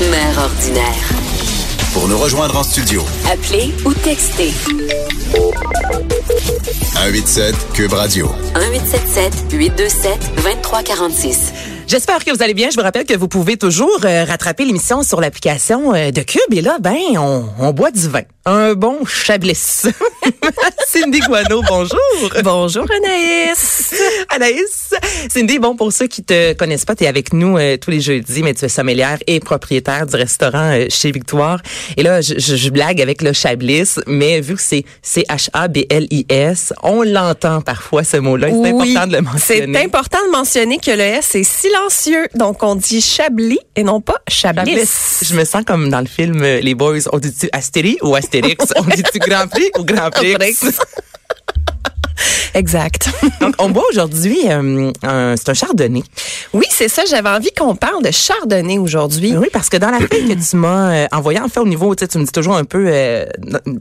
Mère ordinaire. Pour nous rejoindre en studio, Appelez ou textez 187 Cube Radio. 1877 827 2346. J'espère que vous allez bien. Je vous rappelle que vous pouvez toujours euh, rattraper l'émission sur l'application euh, de Cube. Et là, ben, on, on boit du vin. Un bon Chablis. Cindy Guano, bonjour. Bonjour Anaïs. Anaïs. Cindy, bon, pour ceux qui te connaissent pas, tu es avec nous euh, tous les jeudis, mais tu es sommelière et propriétaire du restaurant euh, chez Victoire. Et là, je, je- je blague avec le Chablis, mais vu que c'est C-H-A-B-L-I-S, on l'entend parfois, ce mot-là. C'est Oui, important de le mentionner. C'est important de mentionner que le S est silencieux, donc on dit Chablis et non pas Chablis. Chablis. Je me sens comme dans le film euh, Les Boys. On dit-tu Astérie ou Astérix? on dit-tu Grand Prix ou Grand Prix? Exact. Donc, on boit aujourd'hui, euh, un- c'est un chardonnay. Oui, c'est ça. J'avais envie qu'on parle de Chardonnay aujourd'hui. Oui, parce que dans la feuille que tu m'as euh, envoyée, en fait, au niveau, tu sais, tu me dis toujours un peu euh,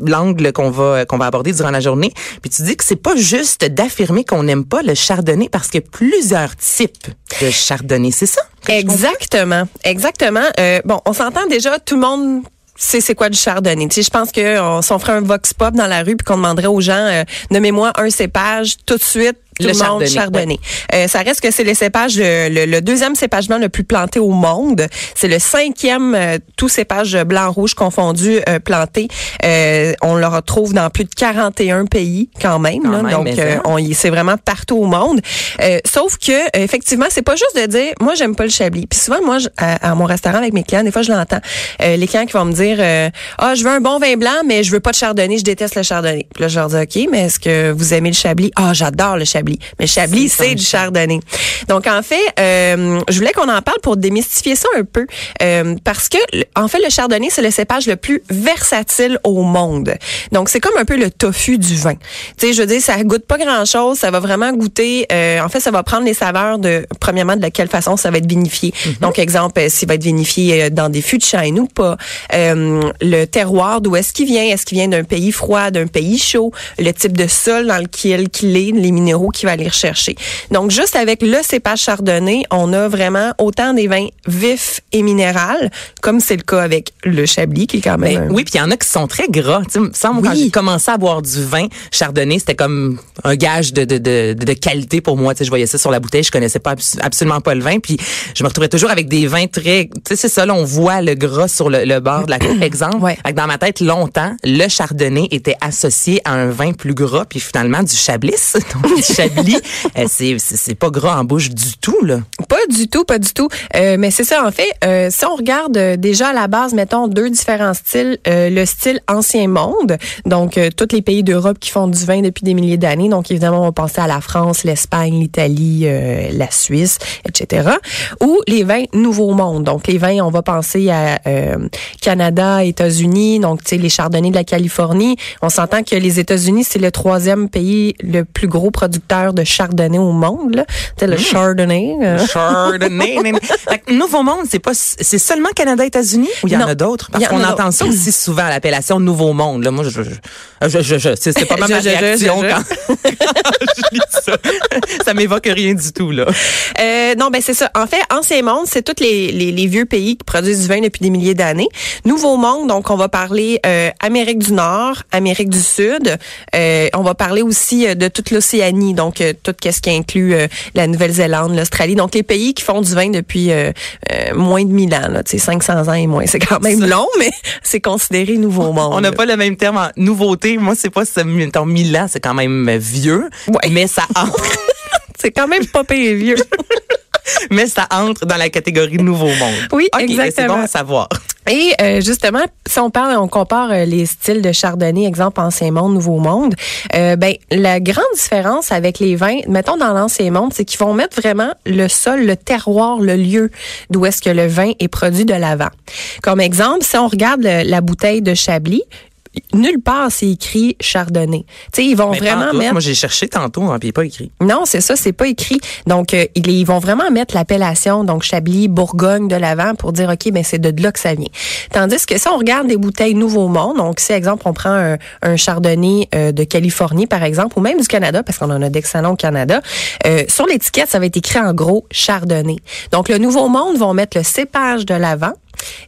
l'angle qu'on va qu'on va aborder durant la journée. Puis tu dis que c'est pas juste d'affirmer qu'on n'aime pas le chardonnay parce qu'il y a plusieurs types de chardonnay. C'est ça? Exactement, exactement. Euh, bon, on s'entend déjà, tout le monde sait c'est quoi du chardonnay. Tu je pense que on, si on ferait un vox pop dans la rue puis qu'on demanderait aux gens, euh, nommez-moi un cépage tout de suite. Tout Le le, monde chardonnay. Euh, ça reste que c'est le cépage, le, le- le deuxième cépagement le plus planté au monde. C'est le cinquième euh, tout cépage blanc-rouge confondu euh, planté. Euh, on le retrouve dans plus de 41 pays quand même. Quand là. même, Donc, euh, on y c'est vraiment partout au monde. Euh, sauf que effectivement, c'est pas juste de dire moi j'aime pas le chablis. Puis souvent moi je- à, à mon restaurant avec mes clients, des fois je l'entends. Euh, les clients qui vont me dire euh, ah je veux un bon vin blanc mais je veux pas de chardonnay, je déteste le chardonnay. Puis là je leur dis OK, mais est-ce que vous aimez le chablis? Ah, j'adore le chablis. Mais chablis C'est du chardonnay. Donc en fait, euh, je voulais qu'on en parle pour démystifier ça un peu euh, parce que en fait le chardonnay c'est le cépage le plus versatile au monde. Donc c'est comme un peu le tofu du vin. Tu sais, je veux dire ça goûte pas grand-chose, ça va vraiment goûter euh, en fait ça va prendre les saveurs de premièrement de quelle façon ça va être vinifié. Donc exemple euh, s'il va être vinifié euh, dans des fûts de chêne ou pas, Euh, le terroir d'où est-ce qu'il vient, est-ce qu'il vient d'un pays froid, d'un pays chaud, le type de sol dans lequel qu'il est, les minéraux qu'il va aller rechercher. Donc juste avec le cépage chardonnay, on a vraiment autant des vins vifs et minérales comme c'est le cas avec le chablis qui est quand même Ben un- oui, puis il y en a qui sont très gras. Tu sais, me semble quand Oui. j'ai commencé à boire du vin chardonnay, c'était comme un gage de, de, de, de qualité pour moi. Tu sais, je voyais ça sur la bouteille, je connaissais pas abs- absolument pas le vin, puis je me retrouvais toujours avec des vins très. Tu sais, c'est ça, là, on voit le gras sur le, le bord de la coupe, exemple. Ouais. Fait que dans ma tête, longtemps, le chardonnay était associé à un vin plus gras, puis finalement du chablis, donc du chablis, euh, c'est pas gras en bouche du tout là. Pas du tout, pas du tout. Euh, mais c'est ça, en fait, euh, si on regarde euh, déjà à la base, mettons deux différents styles, euh, le style ancien monde, donc tous les pays d'Europe qui font du vin depuis des milliers d'années, donc évidemment on va penser à la France, l'Espagne, l'Italie, la Suisse, etc. Ou les vins nouveau monde, donc les vins, on va penser à Canada, États-Unis, donc tu sais les chardonnays de la Californie. On s'entend que les États-Unis c'est le troisième pays le plus gros producteur de chardonnay au monde, là. Le chardonnay. euh, Chardonnay. nan. Fait que Nouveau Monde, c'est pas c'est seulement Canada États-Unis ou il y en Non. a d'autres? Parce qu'on entend ça aussi souvent l'appellation Nouveau Monde. Là, moi je je je, je, c'est pas ma réaction quand, quand je lis ça. Ça m'évoque rien du tout là. Euh, non, ben c'est ça. En fait, Ancien Monde, c'est tous les, les, les vieux pays qui produisent du vin depuis des milliers d'années. Nouveau Monde, donc on va parler euh, Amérique du Nord, Amérique du Sud. Euh, on va parler aussi euh, de toute l'Océanie, donc euh, tout ce qui inclut euh, la Nouvelle-Zélande, l'Australie. Donc les pays qui font du vin depuis euh, euh, moins de 1000 ans, là, tu sais, 500 ans et moins. C'est quand même long, mais c'est considéré Nouveau Monde. On n'a pas le même terme en nouveauté. Moi c'est pas ce mettons, 1000 ans, c'est quand même vieux, Ouais. mais ça entre C'est quand même pas pire vieux. mais ça entre dans la catégorie Nouveau Monde. Oui, ben, C'est exactement. bon à savoir. Et euh, justement, si on parle, on compare euh, les styles de chardonnay, exemple ancien monde, nouveau monde, euh, ben la grande différence avec les vins, mettons dans l'ancien monde, c'est qu'ils vont mettre vraiment le sol, le terroir, le lieu d'où est-ce que le vin est produit de l'avant. Comme exemple, si on regarde le- la bouteille de Chablis, nulle part c'est écrit chardonnay. Tu sais, ils vont Mais vraiment mettre Moi, j'ai cherché tantôt, hein, puis pas écrit. non, c'est ça, c'est pas écrit. Donc, euh, ils, ils vont vraiment mettre l'appellation, donc Chablis, Bourgogne de l'avant pour dire, OK, ben c'est de là que ça vient. Tandis que si on regarde des bouteilles Nouveau Monde, donc si, exemple, on prend un, un chardonnay euh, de Californie, par exemple, ou même du Canada, parce qu'on en a d'excellents au Canada, euh, sur l'étiquette, ça va être écrit en gros chardonnay. Donc, le Nouveau Monde vont mettre le cépage de l'avant,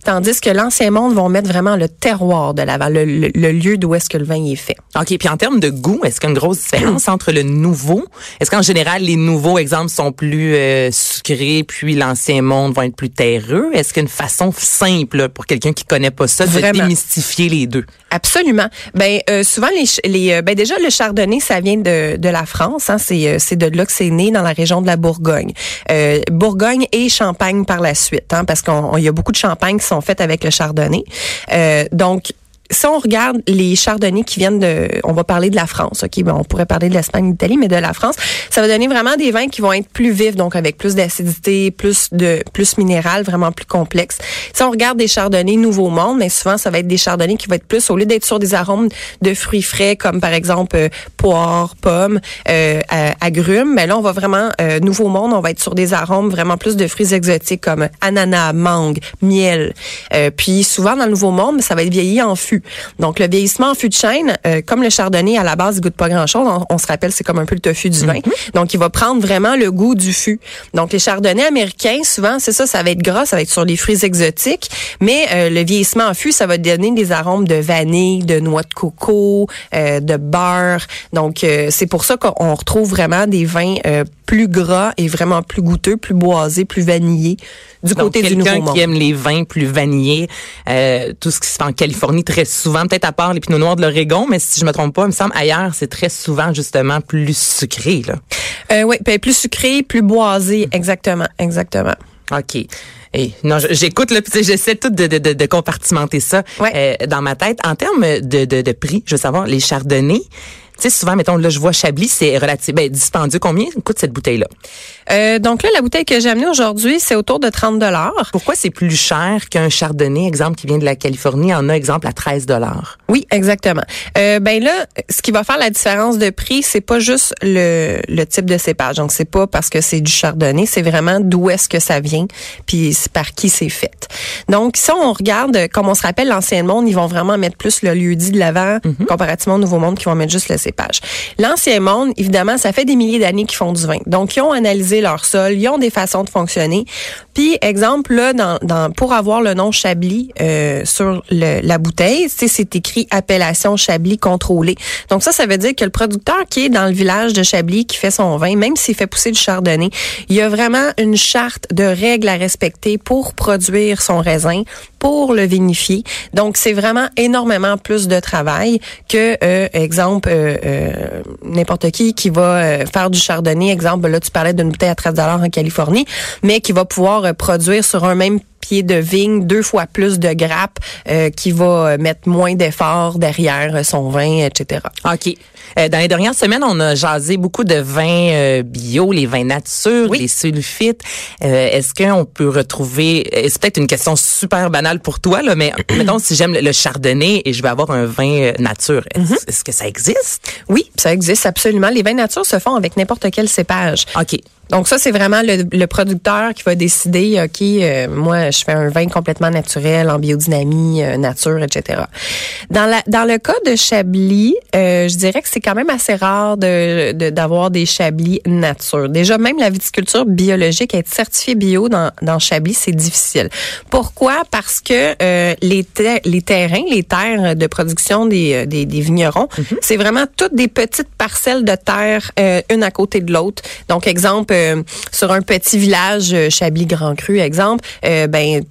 Tandis que l'ancien monde vont mettre vraiment le terroir de l'avant, le, le- le lieu d'où est-ce que le vin est fait. OK. Puis en termes de goût, est-ce qu'il y a une grosse différence entre le nouveau? Est-ce qu'en général, les nouveaux exemples sont plus euh, sucrés, puis l'ancien monde vont être plus terreux? Est-ce qu'il y a une façon simple pour quelqu'un qui connaît pas ça de Vraiment. démystifier les deux? Absolument. Ben euh, souvent les, les euh, ben déjà le chardonnay ça vient de, de la France, hein, c'est euh, c'est de là que c'est né dans la région de la Bourgogne. Euh, Bourgogne et Champagne par la suite, hein, parce qu'on on- il y a beaucoup de champagnes qui sont faites avec le chardonnay. Euh, donc si on regarde les chardonnays qui viennent de, on va parler de la France, ok, ben on pourrait parler de l'Espagne, d'Italie, mais de la France, ça va donner vraiment des vins qui vont être plus vifs, donc avec plus d'acidité, plus de, plus minéral, vraiment plus complexe. Si on regarde des chardonnays Nouveau Monde, mais souvent ça va être des chardonnays qui vont être plus, au lieu d'être sur des arômes de fruits frais comme par exemple euh, poire, pomme, euh, agrumes, mais là on va vraiment euh, Nouveau Monde, on va être sur des arômes vraiment plus de fruits exotiques comme ananas, mangue, miel. Euh, puis souvent dans le Nouveau Monde, ça va être vieilli en fût. Donc le vieillissement en fût de chêne, euh, comme le chardonnay à la base il goûte pas grand-chose, on, on se rappelle c'est comme un peu le tofu du vin. Donc il va prendre vraiment le goût du fût. Donc les chardonnays américains, souvent c'est ça, ça va être gras, ça va être sur les fruits exotiques, mais euh, le vieillissement en fût, ça va donner des arômes de vanille, de noix de coco, euh, de beurre. Donc euh, c'est pour ça qu'on retrouve vraiment des vins euh, plus gras et vraiment plus goûteux, plus boisés, plus vanillés du Donc, côté du nouveau quelqu'un monde. qui aime les vins plus vanillés, euh, tout ce qui se fait en Californie très souvent, peut-être à part les pinots noirs de l'Oregon, mais si je me trompe pas, il me semble ailleurs, c'est très souvent justement plus sucré. Là. Euh, oui, puis plus sucré, plus boisé, exactement, exactement. OK. Et non, j'écoute là, j'essaie tout de, de, de, compartimenter ça Ouais. euh, dans ma tête. En termes de, de, de prix, je veux savoir, les chardonnays, sais, souvent, mettons, là, je vois Chablis, c'est relativement ben, dispendieux. Combien coûte cette bouteille-là? Euh, donc là, la bouteille que j'ai amenée aujourd'hui, c'est autour de 30 dollars. Pourquoi c'est plus cher qu'un chardonnay, exemple, qui vient de la Californie, en a, exemple, à 13 dollars? Oui, exactement. Euh, ben là, ce qui va faire la différence de prix, c'est pas juste le, le type de cépage. Donc c'est pas parce que c'est du chardonnay, c'est vraiment d'où est-ce que ça vient, puis par qui c'est fait. Donc si on regarde, comme on se rappelle l'ancien monde, ils vont vraiment mettre plus le lieu dit de l'avant, comparativement au nouveau monde qui vont mettre juste le cépage. L'ancien monde, évidemment, ça fait des milliers d'années qu'ils font du vin. Donc ils ont analysé leur sol, ils ont des façons de fonctionner. Puis exemple là, dans, dans pour avoir le nom Chablis euh, sur le- la bouteille, c'est écrit appellation Chablis contrôlée. Donc ça, ça veut dire que le producteur qui est dans le village de Chablis qui fait son vin, même s'il fait pousser du chardonnay, il y a vraiment une charte de règles à respecter pour produire son raisin, pour le vinifier. Donc c'est vraiment énormément plus de travail que euh, exemple euh, euh, n'importe qui qui va euh, faire du chardonnay. Exemple là, tu parlais d'une bouteille à 13 dollars en Californie, mais qui va pouvoir euh, produire sur un même pied de vigne deux fois plus de grappes, euh, qui va mettre moins d'efforts derrière son vin, etc. OK. Euh, dans les dernières semaines, on a jasé beaucoup de vins euh, bio, les vins nature, les sulfites. Euh, Est-ce qu'on peut retrouver... C'est peut-être une question super banale pour toi, là, mais mettons, si j'aime le, le chardonnay et je vais avoir un vin nature, est-ce est-ce que ça existe? Oui, ça existe absolument. Les vins nature se font avec n'importe quel cépage. OK. Donc ça, c'est vraiment le, le producteur qui va décider, OK, euh, moi, je fais un vin complètement naturel, en biodynamie, euh, nature, etc. Dans, la, dans le cas de Chablis, euh, je dirais que c'est quand même assez rare de de- d'avoir des Chablis nature. Déjà, même la viticulture biologique, être certifié bio dans, dans Chablis, c'est difficile. Pourquoi? Parce que euh, les, ter- les terrains, les terres de production des, euh, des, des vignerons, c'est vraiment toutes des petites parcelles de terre, euh, une à côté de l'autre. Donc, exemple, euh, sur un petit village euh, Chablis Grand Cru exemple, euh, ben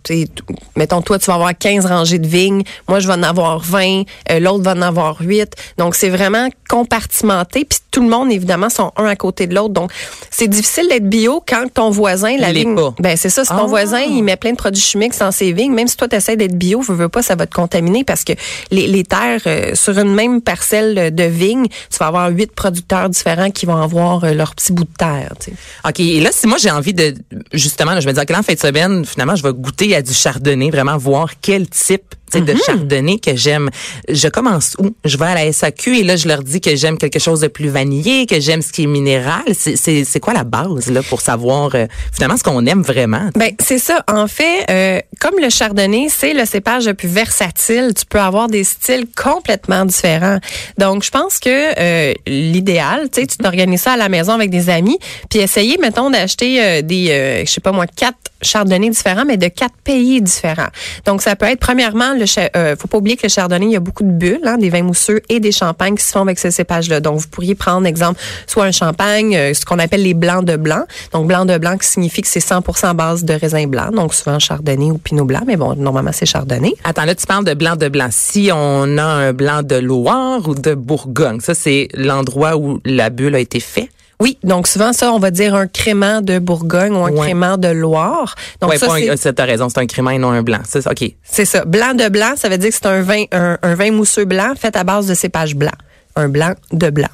mettons toi tu vas avoir 15 rangées de vignes, moi je vais en avoir 20, euh, l'autre va en avoir 8. Donc c'est vraiment compartimenté puis tout le monde évidemment sont un à côté de l'autre. Donc c'est difficile d'être bio quand ton voisin la vigne pas. ben c'est ça, si ton Ah. voisin il met plein de produits chimiques dans ses vignes, même si toi tu essaies d'être bio, veux, veux pas ça va te contaminer parce que les, les terres euh, sur une même parcelle de vigne, tu vas avoir huit producteurs différents qui vont avoir leur petit bout de terre, tu sais. OK. Et là, si moi j'ai envie de justement, je me dis, OK, là, en fin de semaine, finalement, je vais goûter à du chardonnay, vraiment voir quel type sais, de chardonnay que j'aime. Je commence où? Je vais à la SAQ et là, je leur dis que j'aime quelque chose de plus vanillé, que j'aime ce qui est minéral. C'est- quoi la base là pour savoir euh, finalement ce qu'on aime vraiment? Ben c'est ça. En fait, euh, comme le chardonnay, c'est le cépage le plus versatile. Tu peux avoir des styles complètement différents. Donc, je pense que euh, l'idéal, tu sais, tu t'organises ça à la maison avec des amis, puis essayer, mettons, d'acheter des, je sais pas moi, quatre chardonnays différents, mais de quatre pays différents. Donc, ça peut être premièrement le, euh, faut pas oublier que le chardonnay, il y a beaucoup de bulles, hein, des vins mousseux et des champagnes qui se font avec ce cépage-là. Donc, vous pourriez prendre, exemple, soit un champagne, euh, ce qu'on appelle les blancs de blanc. Donc, blanc de blanc qui signifie que c'est 100% à base de raisin blanc. Donc, souvent chardonnay ou pinot blanc, mais bon, normalement, c'est chardonnay. Attends, là, tu parles de blanc de blanc. Si on a un blanc de Loire ou de Bourgogne, ça, c'est l'endroit où la bulle a été faite? Oui, donc souvent ça, on va dire un crément de Bourgogne ou un Ouais. crément de Loire. Donc ouais, ça, c'est- raison, c'est un crément et non un blanc. C'est ça, OK. c'est ça. Blanc de blanc, ça veut dire que c'est un vin, un, un vin mousseux blanc fait à base de cépage blanc. Un blanc de blanc.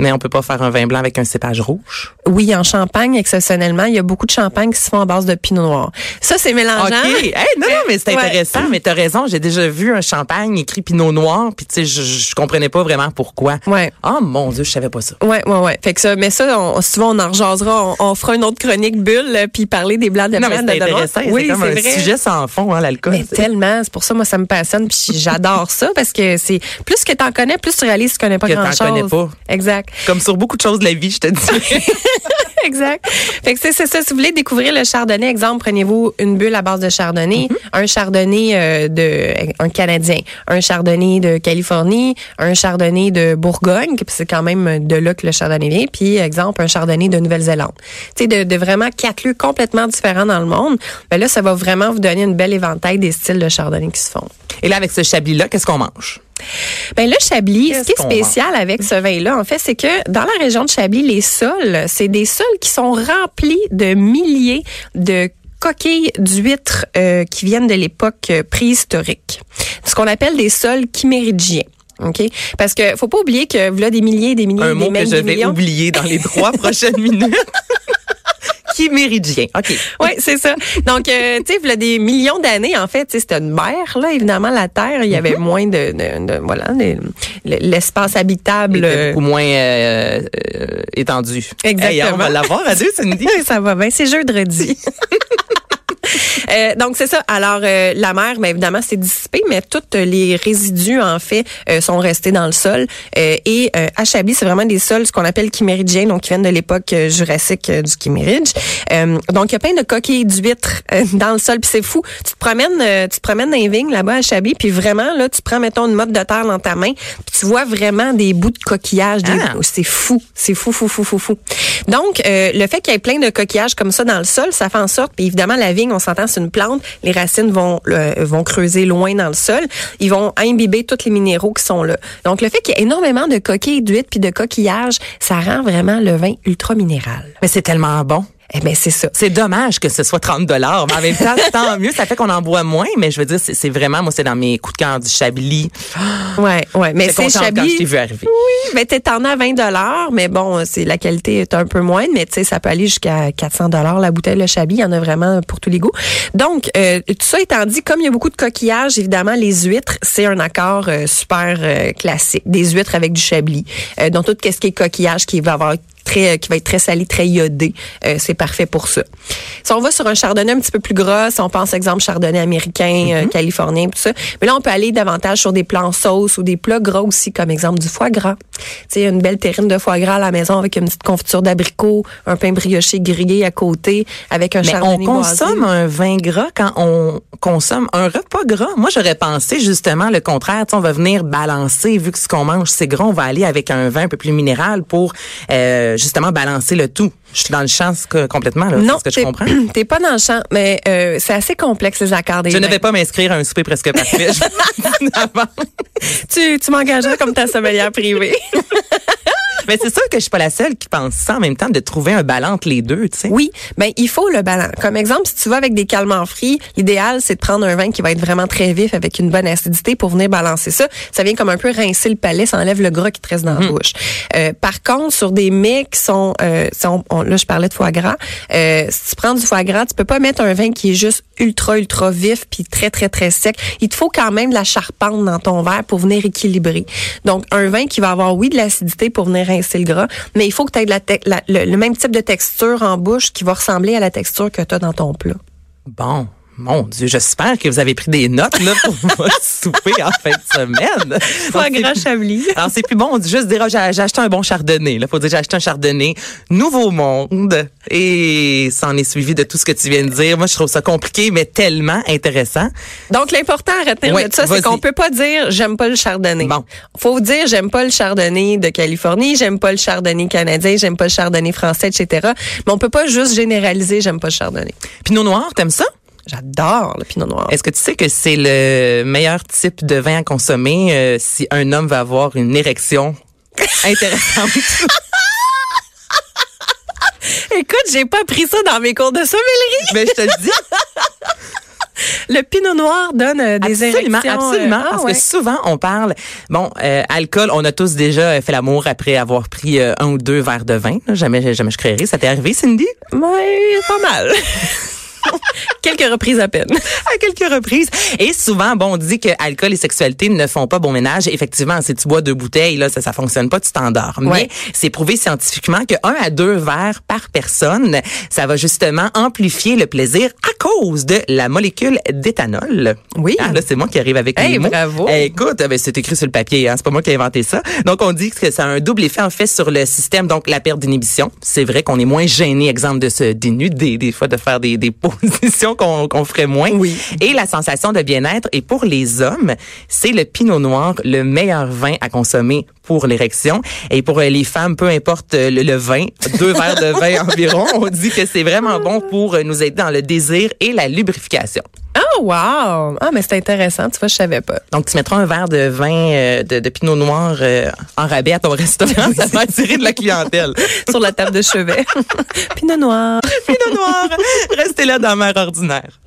Mais on peut pas faire un vin blanc avec un cépage rouge? Oui, en Champagne, exceptionnellement, il y a beaucoup de champagnes qui se font à base de pinot noir. Ça, c'est mélangeant. OK. Hey, non, non, mais c'est Ouais. intéressant. Mais t'as raison. J'ai déjà vu un champagne écrit Pinot Noir. Puis, tu sais, je, je comprenais pas vraiment pourquoi. Ouais. Oh, mon Dieu, je savais pas ça. Ouais, ouais, ouais. Fait que ça, mais ça, on, souvent, on en rejasera. On, on fera une autre chronique bulle, là, puis parler des blancs de Non, mais c'est intéressant. Oui, c'est un vrai. sujet sans fond, hein, l'alcool. Mais tellement, c'est pour ça moi ça me passionne puis j'adore ça parce que c'est plus que t'en connais, plus tu réalises que tu connais pas Que t'en grand chose. connais pas. Exact. Comme sur beaucoup de choses de la vie, je te dis. exact. Fait que c'est ça si vous voulez découvrir le chardonnay, exemple, prenez-vous une bulle à base de chardonnay, Mm-hmm. un chardonnay euh, de un canadien, un chardonnay de Californie, un chardonnay de Bourgogne, puis c'est quand même de là que le chardonnay vient, puis exemple un chardonnay de Nouvelle-Zélande. Tu sais de, de vraiment quatre lieux complètement différents dans le monde. Ben là ça va vraiment vous donner une belle éventail des styles de chardonnay qui se font. Et là, avec ce chablis-là, qu'est-ce qu'on mange? Ben le Chablis, ce Qu'est-ce qui est spécial avec ce vin-là, en fait, c'est que dans la région de Chablis, les sols, c'est des sols qui sont remplis de milliers de coquilles d'huîtres euh, qui viennent de l'époque euh, préhistorique. Ce qu'on appelle des sols chiméridgiens. OK? Parce que faut pas oublier que voilà des milliers, des milliers, Un des mot que je vais millions. oublier dans les trois prochaines minutes. Chiméridien. OK. Oui, c'est ça. Donc, euh, tu sais, il y a des millions d'années, en fait, tu c'était une mer, là, évidemment, la Terre, il y avait moins de, de, de- voilà, les- l'espace habitable. Euh, beaucoup moins euh, étendu. Exactement. Hey, on va l'avoir à deux, Cindy. Oui, ça va bien. C'est jeudi. Euh, donc c'est ça. Alors euh, la mer, mais évidemment c'est dissipé, mais tous les résidus en fait euh, sont restés dans le sol. Euh, et euh, à Chablis, c'est vraiment des sols ce qu'on appelle chiméridgiens, donc qui viennent de l'époque euh, jurassique euh, du Chiméridge. Euh, donc il y a plein de coquilles d'huîtres euh, dans le sol, puis c'est fou. Tu te promènes, euh, tu te promènes dans les vignes là-bas à Chablis, puis vraiment là, tu prends mettons une motte de terre dans ta main, puis tu vois vraiment des bouts de coquillages. des- Ah. C'est fou, c'est fou, fou, fou, fou, fou. Donc euh, le fait qu'il y ait plein de coquillages comme ça dans le sol, ça fait en sorte, puis évidemment la vigne, on s'entend, c'est plante, les racines vont vont creuser loin dans le sol, ils vont imbiber tous les minéraux qui sont là. Donc le fait qu'il y ait énormément de coquilles d'huîtres puis de coquillages, ça rend vraiment le vin ultra minéral. Mais c'est tellement bon. Eh ben c'est ça. C'est dommage que ce soit 30 dollars, mais en même temps, tant mieux. Ça fait qu'on en boit moins, mais je veux dire, c'est vraiment, moi, c'est dans mes coups de cœur du Chablis. Ouais, ouais, mais c'est contente quand je Chablis. t'ai vu arriver. Oui, mais t'es en à 20 dollars, mais bon, c'est la qualité est un peu moindre, mais tu sais, ça peut aller jusqu'à 400 dollars la bouteille le Chablis. Il y en a vraiment pour tous les goûts. Donc, euh, tout ça étant dit, comme il y a beaucoup de coquillages, évidemment, les huîtres, c'est un accord euh, super euh, classique. Des huîtres avec du Chablis. Euh, donc, tout ce qui est coquillage qui va avoir très, qui va être très salé, très iodé, euh, c'est parfait pour ça. Si on va sur un chardonnay un petit peu plus gras, si on pense exemple chardonnay américain, euh, californien, tout ça, mais là on peut aller davantage sur des plans sauce ou des plats gras aussi, comme exemple du foie gras. Tu sais, une belle terrine de foie gras à la maison avec une petite confiture d'abricot, un pain brioché grillé à côté, avec un Mais on chardonnay boisé. consomme un vin gras quand on consomme un repas gras. Moi, j'aurais pensé justement le contraire. On va venir balancer, vu que ce qu'on mange, c'est gras, on va aller avec un vin un peu plus minéral pour euh, justement balancer le tout. Je suis dans le champ complètement, là. Non, c'est ce que je comprends. T'es pas dans le champ, mais euh, c'est assez complexe les accords des Je ne vais pas m'inscrire à un souper presque parfait. Tu, tu m'engageras comme ta sommelière privée. Mais c'est sûr que je suis pas la seule qui pense ça en même temps, de trouver un ballon entre les deux, tu sais. Oui, ben il faut le ballon. Comme exemple, si tu vas avec des calmants frits, l'idéal c'est de prendre un vin qui va être vraiment très vif avec une bonne acidité pour venir balancer ça. Ça vient comme un peu rincer le palais, ça enlève le gras qui te reste dans la bouche. Euh, par contre, sur des mets qui sont, euh, on- là je parlais de foie gras, euh, si tu prends du foie gras, tu peux pas mettre un vin qui est juste ultra ultra vif puis très très très sec. Il te faut quand même de la charpente dans ton verre pour venir équilibrer. Donc un vin qui va avoir oui de l'acidité pour venir rincer le gras, mais il faut que tu aies le, le même type de texture en bouche qui va ressembler à la texture que tu as dans ton plat. Bon. Mon Dieu, j'espère que vous avez pris des notes là, pour votre souper en fin de semaine. Donc, c'est- gras chablis. Alors, c'est plus bon de juste dire, ah, j'ai acheté un bon chardonnay. Là, faut dire, j'ai acheté un chardonnay. Nouveau monde. Et ça en est suivi de tout ce que tu viens de dire. Moi, je trouve ça compliqué, mais tellement intéressant. Donc l'important à retenir de ça, c'est qu'on peut pas dire j'aime pas le chardonnay. Bon. Faut dire j'aime pas le chardonnay de Californie, j'aime pas le chardonnay canadien, j'aime pas le chardonnay français, etc. Mais on peut pas juste généraliser j'aime pas le chardonnay. Pinot noir, t'aimes ça? J'adore le pinot noir. Est-ce que tu sais que c'est le meilleur type de vin à consommer euh, si un homme veut avoir une érection intéressante? Écoute, j'ai pas appris ça dans mes cours de sommellerie. Mais je te le dis. Le pinot noir donne euh, des absolument, érections. euh, absolument. ah, parce ouais. que souvent, on parle, bon, euh, alcool, on a tous déjà fait l'amour après avoir pris euh, un ou deux verres de vin. Jamais, jamais je créerai. Ça t'est arrivé, Cindy? Ouais, pas mal. Quelques reprises à peine. à quelques reprises. Et souvent, bon, on dit que alcool et sexualité ne font pas bon ménage. Effectivement, si tu bois deux bouteilles, là, ça, ça fonctionne pas, tu t'endors. Ouais. Mais c'est prouvé scientifiquement que un à deux verres par personne, ça va justement amplifier le plaisir à cause de la molécule d'éthanol. Oui. Ah, là, c'est moi qui arrive avec Hey, les mots. bravo. Eh, écoute, ben, c'est écrit sur le papier, hein, c'est pas moi qui ai inventé ça. Donc, on dit que ça a un double effet, en fait, sur le système, donc la perte d'inhibition. C'est vrai qu'on est moins gêné, exemple, de se dénuder, des fois, de faire des, des qu'on ferait moins. Oui. Et la sensation de bien-être. Et pour les hommes, c'est le pinot noir, le meilleur vin à consommer pour l'érection. Et pour euh, les femmes, peu importe euh, le, le vin, deux verres de vin environ, on dit que c'est vraiment bon pour euh, nous aider dans le désir et la lubrification. Oh wow! Ah mais c'est intéressant, tu vois, je savais pas. Donc, tu mettras un verre de vin euh, de, de pinot noir euh, en rabais à ton restaurant. ça va attirer de la clientèle. Sur la table de chevet. pinot noir. pinot noir. Restez là dans Mère ordinaire.